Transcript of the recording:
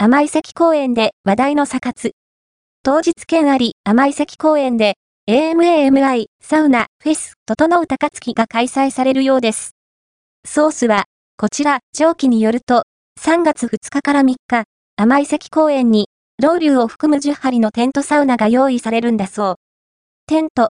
甘い関公園で話題のサカツ。当日券あり甘い関公園で AMAMI サウナフェス整う高月が開催されるようです。ソースは、こちら、上記によると、3月2日から3日、甘い関公園に、老ウを含む10針のテントサウナが用意されるんだそう。テント、